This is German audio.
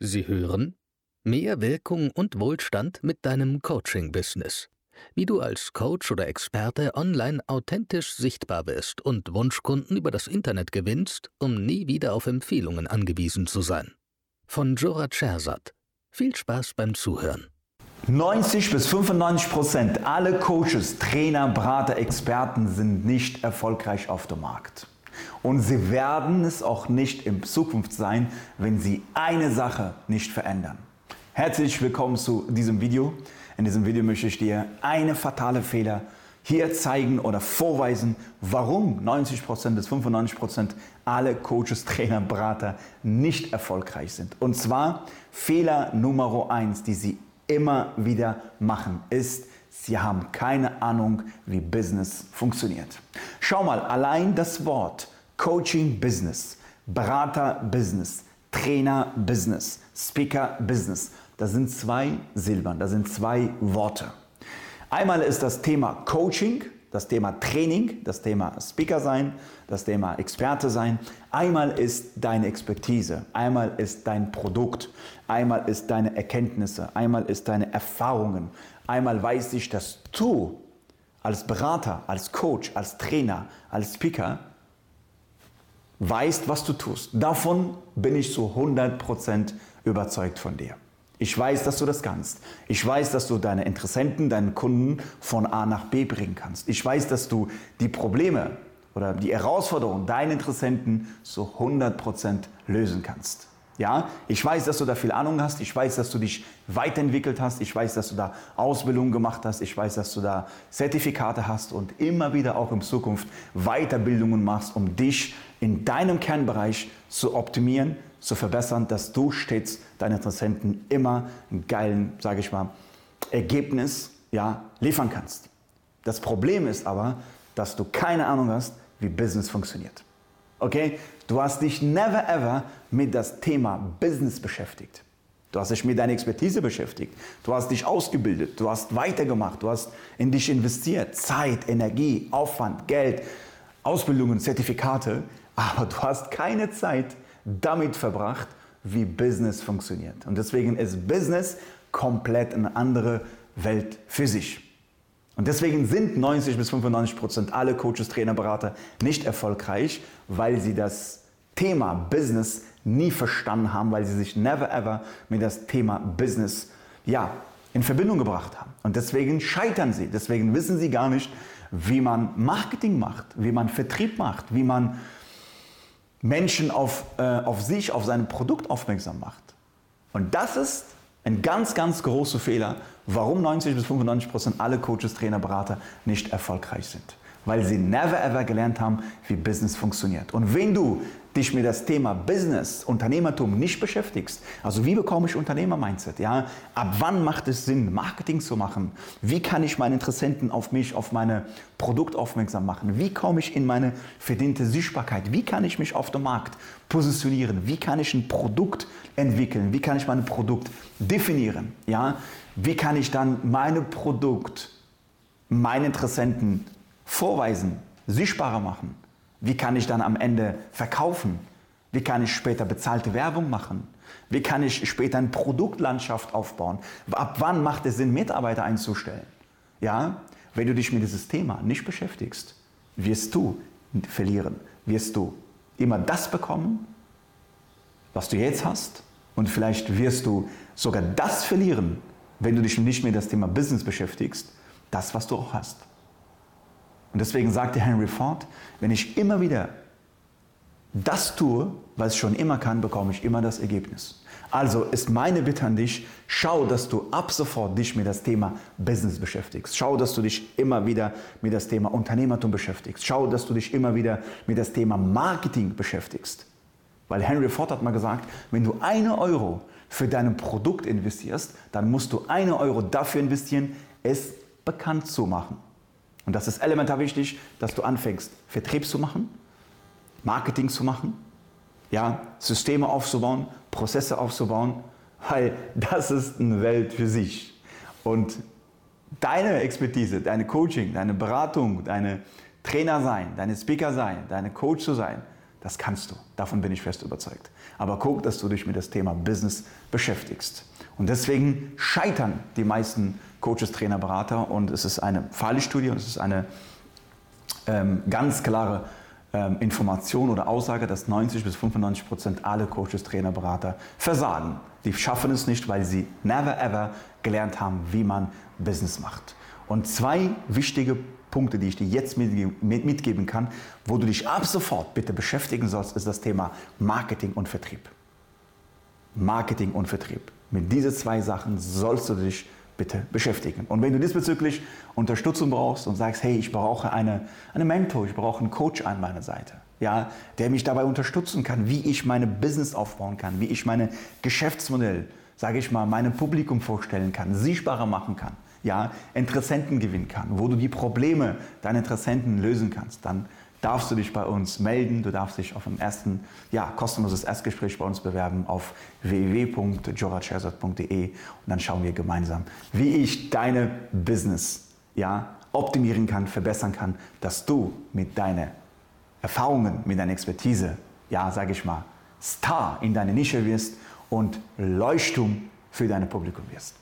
Sie hören Mehr Wirkung und Wohlstand mit deinem Coaching-Business. Wie du als Coach oder Experte online authentisch sichtbar wirst und Wunschkunden über das Internet gewinnst, um nie wieder auf Empfehlungen angewiesen zu sein. Von Jora Chersat. Viel Spaß beim Zuhören. 90 bis 95 Prozent aller Coaches, Trainer, Berater, Experten sind nicht erfolgreich auf dem Markt. Und sie werden es auch nicht in Zukunft sein, wenn sie eine Sache nicht verändern. Herzlich willkommen zu diesem Video. In diesem Video möchte ich dir eine fatale Fehler hier zeigen oder vorweisen, warum 90% bis 95% alle Coaches, Trainer, Berater nicht erfolgreich sind. Und zwar Fehler Nummer 1, die sie immer wieder machen, ist, sie haben keine Ahnung, wie Business funktioniert. Schau mal, allein das Wort Coaching Business, Berater Business, Trainer Business, Speaker Business, das sind zwei Silbern, das sind zwei Worte. Einmal ist das Thema Coaching, das Thema Training, das Thema Speaker sein, das Thema Experte sein. Einmal ist deine Expertise, einmal ist dein Produkt, einmal ist deine Erkenntnisse, einmal ist deine Erfahrungen, einmal weiß ich, dass du als Berater, als Coach, als Trainer, als Speaker weißt, was du tust. Davon bin ich zu 100% überzeugt von dir. Ich weiß, dass du das kannst. Ich weiß, dass du deine Interessenten, deinen Kunden von A nach B bringen kannst. Ich weiß, dass du die Probleme oder die Herausforderungen deiner Interessenten zu 100% lösen kannst. Ja, ich weiß, dass du da viel Ahnung hast. Ich weiß, dass du dich weiterentwickelt hast. Ich weiß, dass du da Ausbildung gemacht hast. Ich weiß, dass du da Zertifikate hast und immer wieder auch in Zukunft Weiterbildungen machst, um dich in deinem Kernbereich zu optimieren, zu verbessern, dass du stets deinen Interessenten immer einen geilen, sage ich mal, Ergebnis ja, liefern kannst. Das Problem ist aber, dass du keine Ahnung hast, wie Business funktioniert. Okay? Du hast dich never ever mit das Thema Business beschäftigt. Du hast dich mit deiner Expertise beschäftigt. Du hast dich ausgebildet. Du hast weitergemacht. Du hast in dich investiert. Zeit, Energie, Aufwand, Geld, Ausbildungen, Zertifikate. Aber du hast keine Zeit damit verbracht, wie Business funktioniert. Und deswegen ist Business komplett eine andere Welt für sich. Und deswegen sind 90 bis 95 Prozent alle Coaches, Trainer, Berater nicht erfolgreich, weil sie das Thema Business nie verstanden haben, weil sie sich never ever mit das Thema Business ja, in Verbindung gebracht haben. Und deswegen scheitern sie. Deswegen wissen sie gar nicht, wie man Marketing macht, wie man Vertrieb macht, wie man Menschen auf, äh, auf sich, auf sein Produkt aufmerksam macht. Und das ist ein ganz, ganz großer Fehler, warum 90 bis 95 Prozent alle Coaches, Trainer, Berater nicht erfolgreich sind. Weil sie never ever gelernt haben, wie Business funktioniert. Und wenn du dich mit das Thema Business, Unternehmertum nicht beschäftigst, also wie bekomme ich Unternehmer-Mindset? Ja? Ab wann macht es Sinn, Marketing zu machen? Wie kann ich meine Interessenten auf mich, auf meine Produkt aufmerksam machen? Wie komme ich in meine verdiente Sichtbarkeit? Wie kann ich mich auf dem Markt positionieren? Wie kann ich ein Produkt entwickeln? Wie kann ich mein Produkt definieren? Ja? Wie kann ich dann mein Produkt meinen Interessenten vorweisen, sichtbarer machen? Wie kann ich dann am Ende verkaufen? Wie kann ich später bezahlte Werbung machen? Wie kann ich später eine Produktlandschaft aufbauen? Ab wann macht es Sinn, Mitarbeiter einzustellen? Ja, wenn du dich mit diesem Thema nicht beschäftigst, wirst du verlieren, wirst du immer das bekommen, was du jetzt hast und vielleicht wirst du sogar das verlieren, wenn du dich nicht mit das Thema Business beschäftigst, das, was du auch hast. Und deswegen sagte Henry Ford, wenn ich immer wieder das tue, was ich schon immer kann, bekomme ich immer das Ergebnis. Also ist meine Bitte an dich, schau, dass du ab sofort dich mit das Thema Business beschäftigst. Schau, dass du dich immer wieder mit das Thema Unternehmertum beschäftigst. Schau, dass du dich immer wieder mit das Thema Marketing beschäftigst. Weil Henry Ford hat mal gesagt, wenn du eine Euro für dein Produkt investierst, dann musst du eine Euro dafür investieren, es bekannt zu machen. Und das ist elementar wichtig, dass du anfängst, Vertrieb zu machen, Marketing zu machen, ja, Systeme aufzubauen, Prozesse aufzubauen, weil das ist eine Welt für sich. Und deine Expertise, deine Coaching, deine Beratung, deine Trainer sein, deine Speaker sein, deine Coach zu sein, Das kannst du. Davon bin ich fest überzeugt. Aber guck, dass du dich mit dem Thema Business beschäftigst. Und deswegen scheitern die meisten Coaches, Trainer, Berater. Und es ist eine Fallstudie und es ist eine ähm, ganz klare ähm, Information oder Aussage, dass 90 bis 95 Prozent aller Coaches, Trainer, Berater versagen. Die schaffen es nicht, weil sie never ever gelernt haben, wie man Business macht. Und zwei wichtige Punkte, die ich dir jetzt mitgeben kann, wo du dich ab sofort bitte beschäftigen sollst, ist das Thema Marketing und Vertrieb. Marketing und Vertrieb. Mit diesen zwei Sachen sollst du dich bitte beschäftigen. Und wenn du diesbezüglich Unterstützung brauchst und sagst, hey, ich brauche eine, eine Mentor, ich brauche einen Coach an meiner Seite, ja, der mich dabei unterstützen kann, wie ich meine Business aufbauen kann, wie ich meine Geschäftsmodell, sage ich mal, meinem Publikum vorstellen kann, sichtbarer machen kann, ja, Interessenten gewinnen kann, wo du die Probleme deiner Interessenten lösen kannst, dann darfst du dich bei uns melden. Du darfst dich auf ein ersten, ja, kostenloses Erstgespräch bei uns bewerben auf www.joracherzog.de und dann schauen wir gemeinsam, wie ich deine Business ja, optimieren kann, verbessern kann, dass du mit deinen Erfahrungen, mit deiner Expertise, ja, sage ich mal, Star in deiner Nische wirst und Leuchtturm für dein Publikum wirst.